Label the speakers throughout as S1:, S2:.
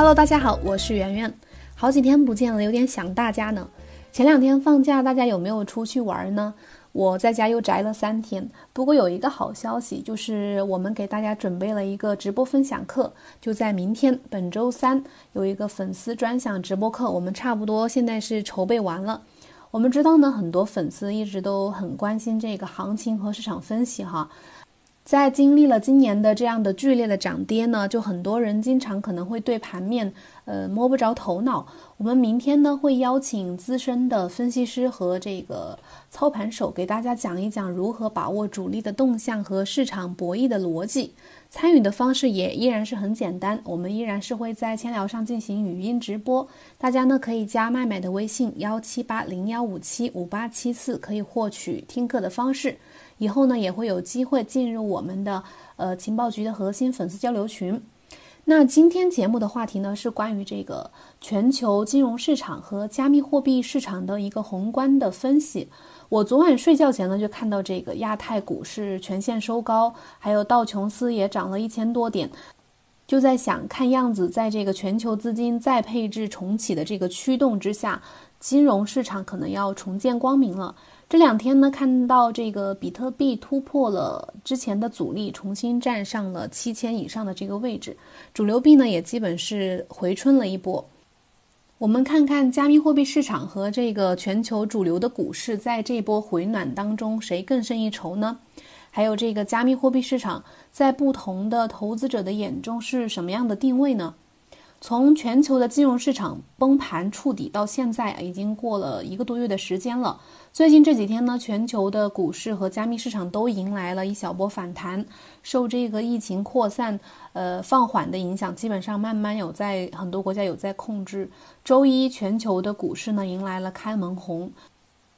S1: Hello，大家好，我是圆圆，好几天不见了，有点想大家呢。前两天放假，大家有没有出去玩呢？我在家又宅了三天。不过有一个好消息，就是我们给大家准备了一个直播分享课，就在明天，本周三有一个粉丝专享直播课。我们差不多现在是筹备完了。我们知道呢，很多粉丝一直都很关心这个行情和市场分析哈。在经历了今年的这样的剧烈的涨跌呢，就很多人经常可能会对盘面，呃摸不着头脑。我们明天呢会邀请资深的分析师和这个操盘手给大家讲一讲如何把握主力的动向和市场博弈的逻辑。参与的方式也依然是很简单，我们依然是会在千聊上进行语音直播，大家呢可以加麦麦的微信幺七八零幺五七五八七四，可以获取听课的方式。以后呢，也会有机会进入我们的呃情报局的核心粉丝交流群。那今天节目的话题呢，是关于这个全球金融市场和加密货币市场的一个宏观的分析。我昨晚睡觉前呢，就看到这个亚太股市全线收高，还有道琼斯也涨了一千多点，就在想，看样子在这个全球资金再配置重启的这个驱动之下，金融市场可能要重见光明了。这两天呢，看到这个比特币突破了之前的阻力，重新站上了七千以上的这个位置，主流币呢也基本是回春了一波。我们看看加密货币市场和这个全球主流的股市在这波回暖当中谁更胜一筹呢？还有这个加密货币市场在不同的投资者的眼中是什么样的定位呢？从全球的金融市场崩盘触底到现在，已经过了一个多月的时间了。最近这几天呢，全球的股市和加密市场都迎来了一小波反弹。受这个疫情扩散、呃放缓的影响，基本上慢慢有在很多国家有在控制。周一，全球的股市呢迎来了开门红，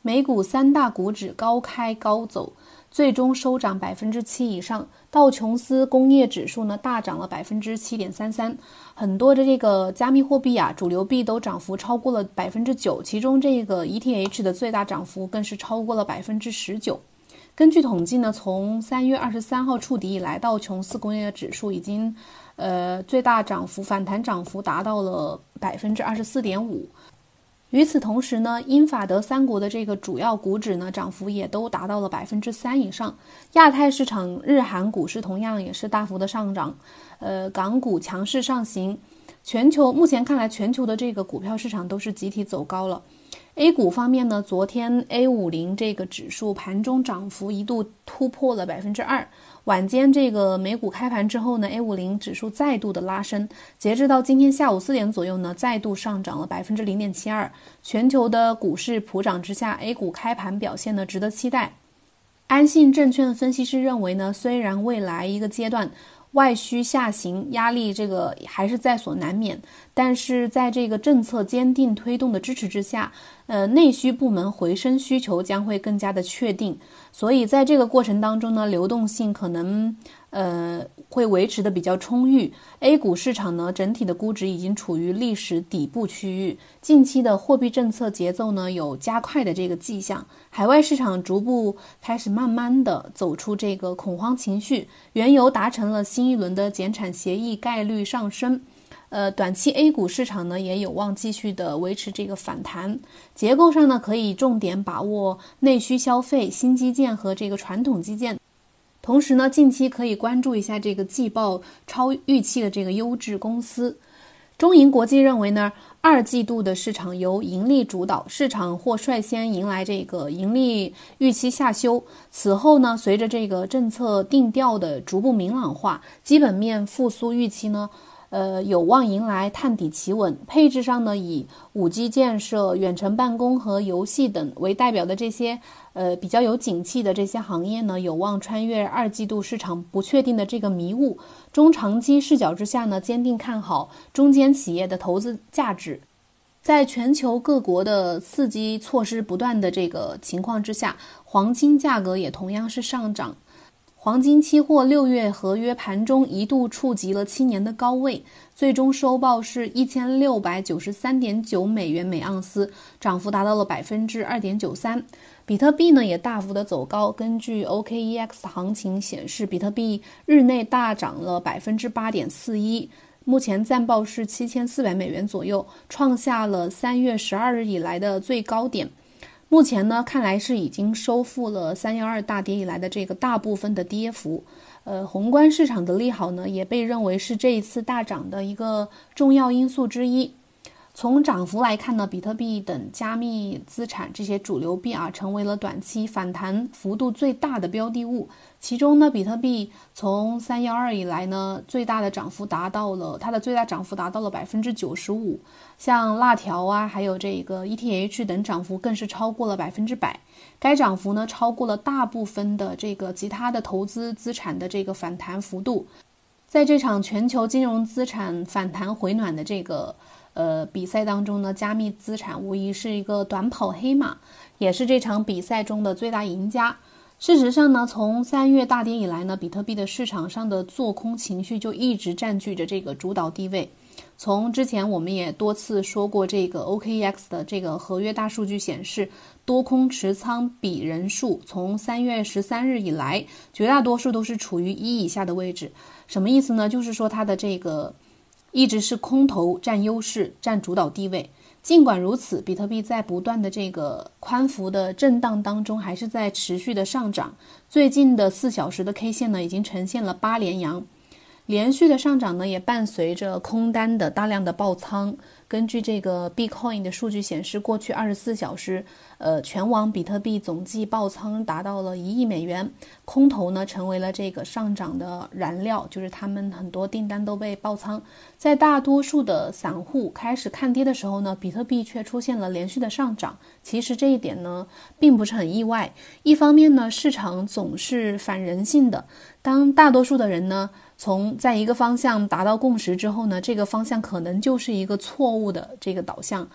S1: 美股三大股指高开高走。最终收涨百分之七以上，道琼斯工业指数呢大涨了百分之七点三三，很多的这个加密货币啊，主流币都涨幅超过了百分之九，其中这个 ETH 的最大涨幅更是超过了百分之十九。根据统计呢，从三月二十三号触底以来，道琼斯工业指数已经，呃，最大涨幅反弹涨幅达到了百分之二十四点五。与此同时呢，英法德三国的这个主要股指呢，涨幅也都达到了百分之三以上。亚太市场日韩股市同样也是大幅的上涨，呃，港股强势上行。全球目前看来，全球的这个股票市场都是集体走高了。A 股方面呢，昨天 A 五零这个指数盘中涨幅一度突破了百分之二。晚间这个美股开盘之后呢，A 五零指数再度的拉升，截至到今天下午四点左右呢，再度上涨了百分之零点七二。全球的股市普涨之下，A 股开盘表现呢值得期待。安信证券分析师认为呢，虽然未来一个阶段外需下行压力这个还是在所难免，但是在这个政策坚定推动的支持之下，呃，内需部门回升需求将会更加的确定。所以在这个过程当中呢，流动性可能呃会维持的比较充裕。A 股市场呢，整体的估值已经处于历史底部区域。近期的货币政策节奏呢有加快的这个迹象，海外市场逐步开始慢慢的走出这个恐慌情绪，原油达成了新一轮的减产协议概率上升。呃，短期 A 股市场呢也有望继续的维持这个反弹。结构上呢，可以重点把握内需消费、新基建和这个传统基建。同时呢，近期可以关注一下这个季报超预期的这个优质公司。中银国际认为呢，二季度的市场由盈利主导，市场或率先迎来这个盈利预期下修。此后呢，随着这个政策定调的逐步明朗化，基本面复苏预期呢。呃，有望迎来探底企稳。配置上呢，以五 G 建设、远程办公和游戏等为代表的这些呃比较有景气的这些行业呢，有望穿越二季度市场不确定的这个迷雾。中长期视角之下呢，坚定看好中间企业的投资价值。在全球各国的刺激措施不断的这个情况之下，黄金价格也同样是上涨。黄金期货六月合约盘中一度触及了七年的高位，最终收报是一千六百九十三点九美元每盎司，涨幅达到了百分之二点九三。比特币呢也大幅的走高，根据 OKEX 行情显示，比特币日内大涨了百分之八点四一。目前暂报是七千四百美元左右，创下了三月十二日以来的最高点。目前呢，看来是已经收复了三幺二大跌以来的这个大部分的跌幅。呃，宏观市场的利好呢，也被认为是这一次大涨的一个重要因素之一。从涨幅来看呢，比特币等加密资产这些主流币啊，成为了短期反弹幅度最大的标的物。其中呢，比特币从三幺二以来呢，最大的涨幅达到了它的最大涨幅达到了百分之九十五。像辣条啊，还有这个 ETH 等涨幅更是超过了百分之百。该涨幅呢，超过了大部分的这个其他的投资资产的这个反弹幅度。在这场全球金融资产反弹回暖的这个。呃，比赛当中呢，加密资产无疑是一个短跑黑马，也是这场比赛中的最大赢家。事实上呢，从三月大跌以来呢，比特币的市场上的做空情绪就一直占据着这个主导地位。从之前我们也多次说过，这个 OKX 的这个合约大数据显示，多空持仓比人数从三月十三日以来，绝大多数都是处于一以下的位置。什么意思呢？就是说它的这个。一直是空头占优势、占主导地位。尽管如此，比特币在不断的这个宽幅的震荡当中，还是在持续的上涨。最近的四小时的 K 线呢，已经呈现了八连阳。连续的上涨呢，也伴随着空单的大量的爆仓。根据这个 Bitcoin 的数据显示，过去二十四小时，呃，全网比特币总计爆仓达到了一亿美元。空头呢，成为了这个上涨的燃料，就是他们很多订单都被爆仓。在大多数的散户开始看跌的时候呢，比特币却出现了连续的上涨。其实这一点呢，并不是很意外。一方面呢，市场总是反人性的，当大多数的人呢。从在一个方向达到共识之后呢，这个方向可能就是一个错误的这个导向。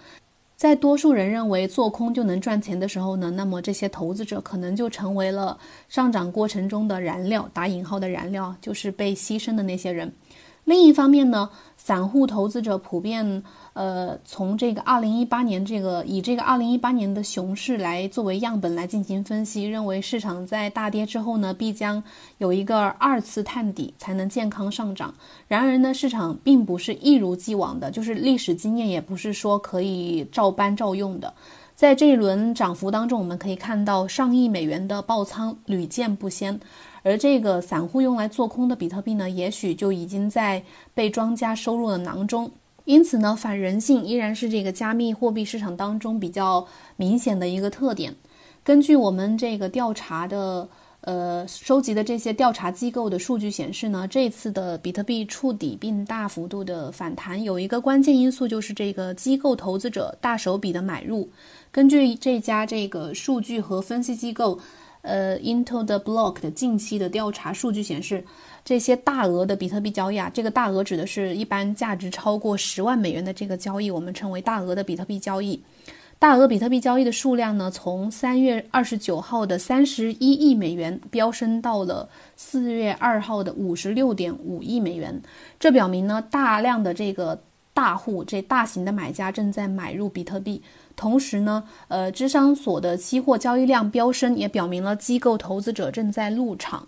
S1: 在多数人认为做空就能赚钱的时候呢，那么这些投资者可能就成为了上涨过程中的燃料，打引号的燃料，就是被牺牲的那些人。另一方面呢，散户投资者普遍。呃，从这个二零一八年这个以这个二零一八年的熊市来作为样本来进行分析，认为市场在大跌之后呢，必将有一个二次探底才能健康上涨。然而呢，市场并不是一如既往的，就是历史经验也不是说可以照搬照用的。在这一轮涨幅当中，我们可以看到上亿美元的爆仓屡见不鲜，而这个散户用来做空的比特币呢，也许就已经在被庄家收入了囊中。因此呢，反人性依然是这个加密货币市场当中比较明显的一个特点。根据我们这个调查的，呃，收集的这些调查机构的数据显示呢，这次的比特币触底并大幅度的反弹，有一个关键因素就是这个机构投资者大手笔的买入。根据这家这个数据和分析机构，呃，Into the Block 的近期的调查数据显示。这些大额的比特币交易啊，这个大额指的是一般价值超过十万美元的这个交易，我们称为大额的比特币交易。大额比特币交易的数量呢，从三月二十九号的三十一亿美元飙升到了四月二号的五十六点五亿美元。这表明呢，大量的这个大户、这大型的买家正在买入比特币。同时呢，呃，智商所的期货交易量飙升，也表明了机构投资者正在入场。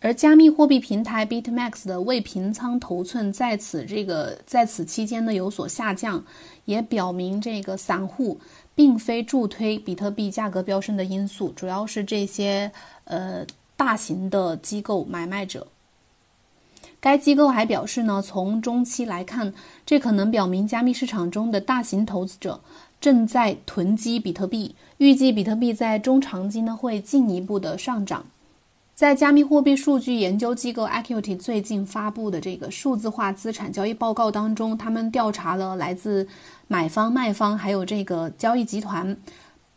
S1: 而加密货币平台 BitMax 的未平仓头寸在此这个在此期间呢有所下降，也表明这个散户并非助推比特币价格飙升的因素，主要是这些呃大型的机构买卖者。该机构还表示呢，从中期来看，这可能表明加密市场中的大型投资者正在囤积比特币，预计比特币在中长期呢会进一步的上涨。在加密货币数据研究机构 Acuity 最近发布的这个数字化资产交易报告当中，他们调查了来自买方、卖方还有这个交易集团，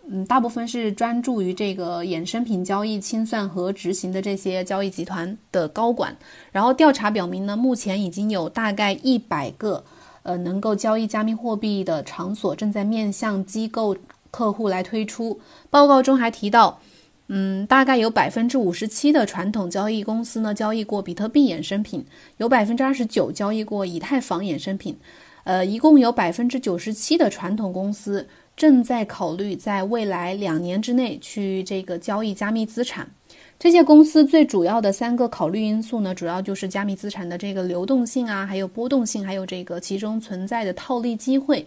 S1: 嗯，大部分是专注于这个衍生品交易清算和执行的这些交易集团的高管。然后调查表明呢，目前已经有大概一百个呃能够交易加密货币的场所正在面向机构客户来推出。报告中还提到。嗯，大概有百分之五十七的传统交易公司呢交易过比特币衍生品，有百分之二十九交易过以太坊衍生品，呃，一共有百分之九十七的传统公司正在考虑在未来两年之内去这个交易加密资产。这些公司最主要的三个考虑因素呢，主要就是加密资产的这个流动性啊，还有波动性，还有这个其中存在的套利机会。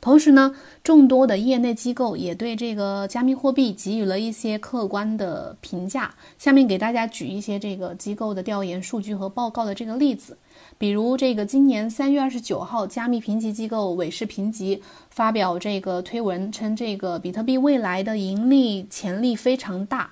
S1: 同时呢，众多的业内机构也对这个加密货币给予了一些客观的评价。下面给大家举一些这个机构的调研数据和报告的这个例子。比如，这个今年三月二十九号，加密评级机构韦氏评级发表这个推文称，这个比特币未来的盈利潜力非常大。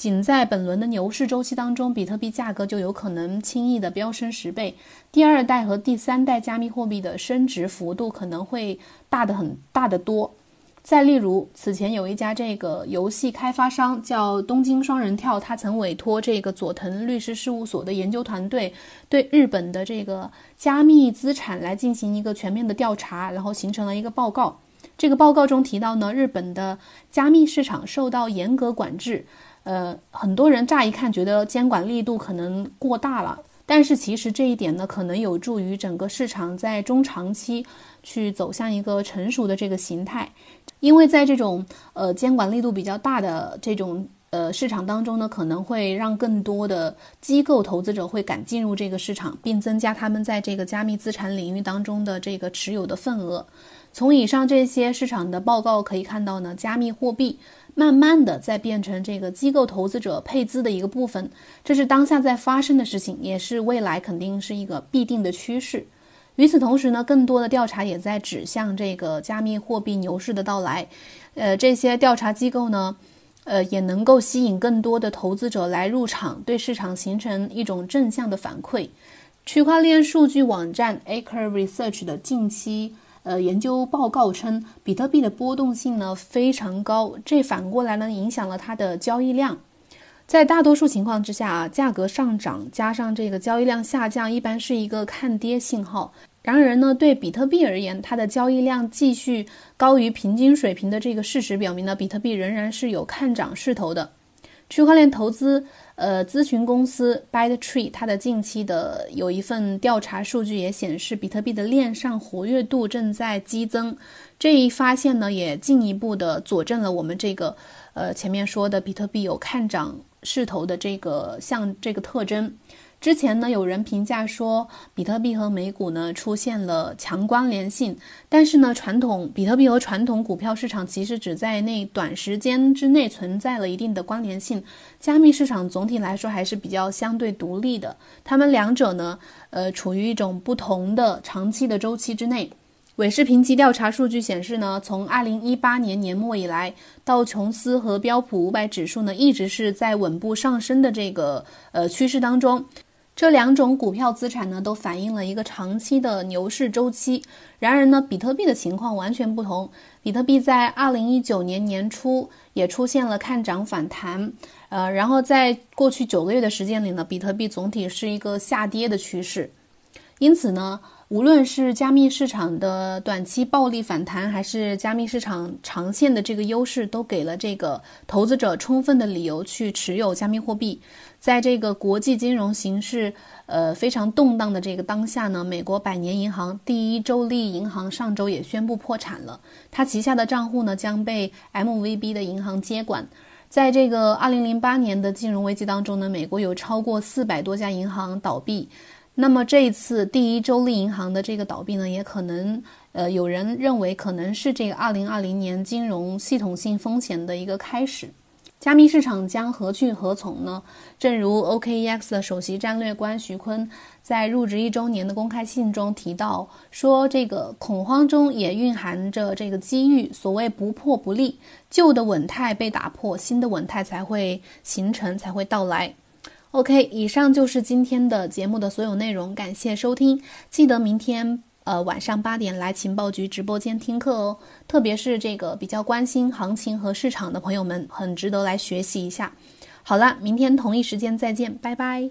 S1: 仅在本轮的牛市周期当中，比特币价格就有可能轻易的飙升十倍。第二代和第三代加密货币的升值幅度可能会大的很大的多。再例如，此前有一家这个游戏开发商叫东京双人跳，他曾委托这个佐藤律师事务所的研究团队对日本的这个加密资产来进行一个全面的调查，然后形成了一个报告。这个报告中提到呢，日本的加密市场受到严格管制。呃，很多人乍一看觉得监管力度可能过大了，但是其实这一点呢，可能有助于整个市场在中长期去走向一个成熟的这个形态。因为在这种呃监管力度比较大的这种呃市场当中呢，可能会让更多的机构投资者会敢进入这个市场，并增加他们在这个加密资产领域当中的这个持有的份额。从以上这些市场的报告可以看到呢，加密货币。慢慢的在变成这个机构投资者配资的一个部分，这是当下在发生的事情，也是未来肯定是一个必定的趋势。与此同时呢，更多的调查也在指向这个加密货币牛市的到来。呃，这些调查机构呢，呃，也能够吸引更多的投资者来入场，对市场形成一种正向的反馈。区块链数据网站 Acre Research 的近期。呃，研究报告称，比特币的波动性呢非常高，这反过来呢影响了它的交易量。在大多数情况之下啊，价格上涨加上这个交易量下降，一般是一个看跌信号。然而呢，对比特币而言，它的交易量继续高于平均水平的这个事实表明呢，比特币仍然是有看涨势头的。区块链投资。呃，咨询公司 ByteTree 它的近期的有一份调查数据也显示，比特币的链上活跃度正在激增。这一发现呢，也进一步的佐证了我们这个呃前面说的比特币有看涨势头的这个像这个特征。之前呢，有人评价说，比特币和美股呢出现了强关联性，但是呢，传统比特币和传统股票市场其实只在那短时间之内存在了一定的关联性。加密市场总体来说还是比较相对独立的，它们两者呢，呃，处于一种不同的长期的周期之内。韦氏评级调查数据显示呢，从二零一八年年末以来，道琼斯和标普五百指数呢一直是在稳步上升的这个呃趋势当中。这两种股票资产呢，都反映了一个长期的牛市周期。然而呢，比特币的情况完全不同。比特币在二零一九年年初也出现了看涨反弹，呃，然后在过去九个月的时间里呢，比特币总体是一个下跌的趋势。因此呢。无论是加密市场的短期暴力反弹，还是加密市场长线的这个优势，都给了这个投资者充分的理由去持有加密货币。在这个国际金融形势呃非常动荡的这个当下呢，美国百年银行第一州立银行上周也宣布破产了，它旗下的账户呢将被 MVB 的银行接管。在这个二零零八年的金融危机当中呢，美国有超过四百多家银行倒闭。那么这一次第一州立银行的这个倒闭呢，也可能，呃，有人认为可能是这个二零二零年金融系统性风险的一个开始。加密市场将何去何从呢？正如 OKEX 的首席战略官徐坤在入职一周年的公开信中提到，说这个恐慌中也蕴含着这个机遇。所谓不破不立，旧的稳态被打破，新的稳态才会形成，才会到来。OK，以上就是今天的节目的所有内容，感谢收听。记得明天呃晚上八点来情报局直播间听课哦。特别是这个比较关心行情和市场的朋友们，很值得来学习一下。好了，明天同一时间再见，拜拜。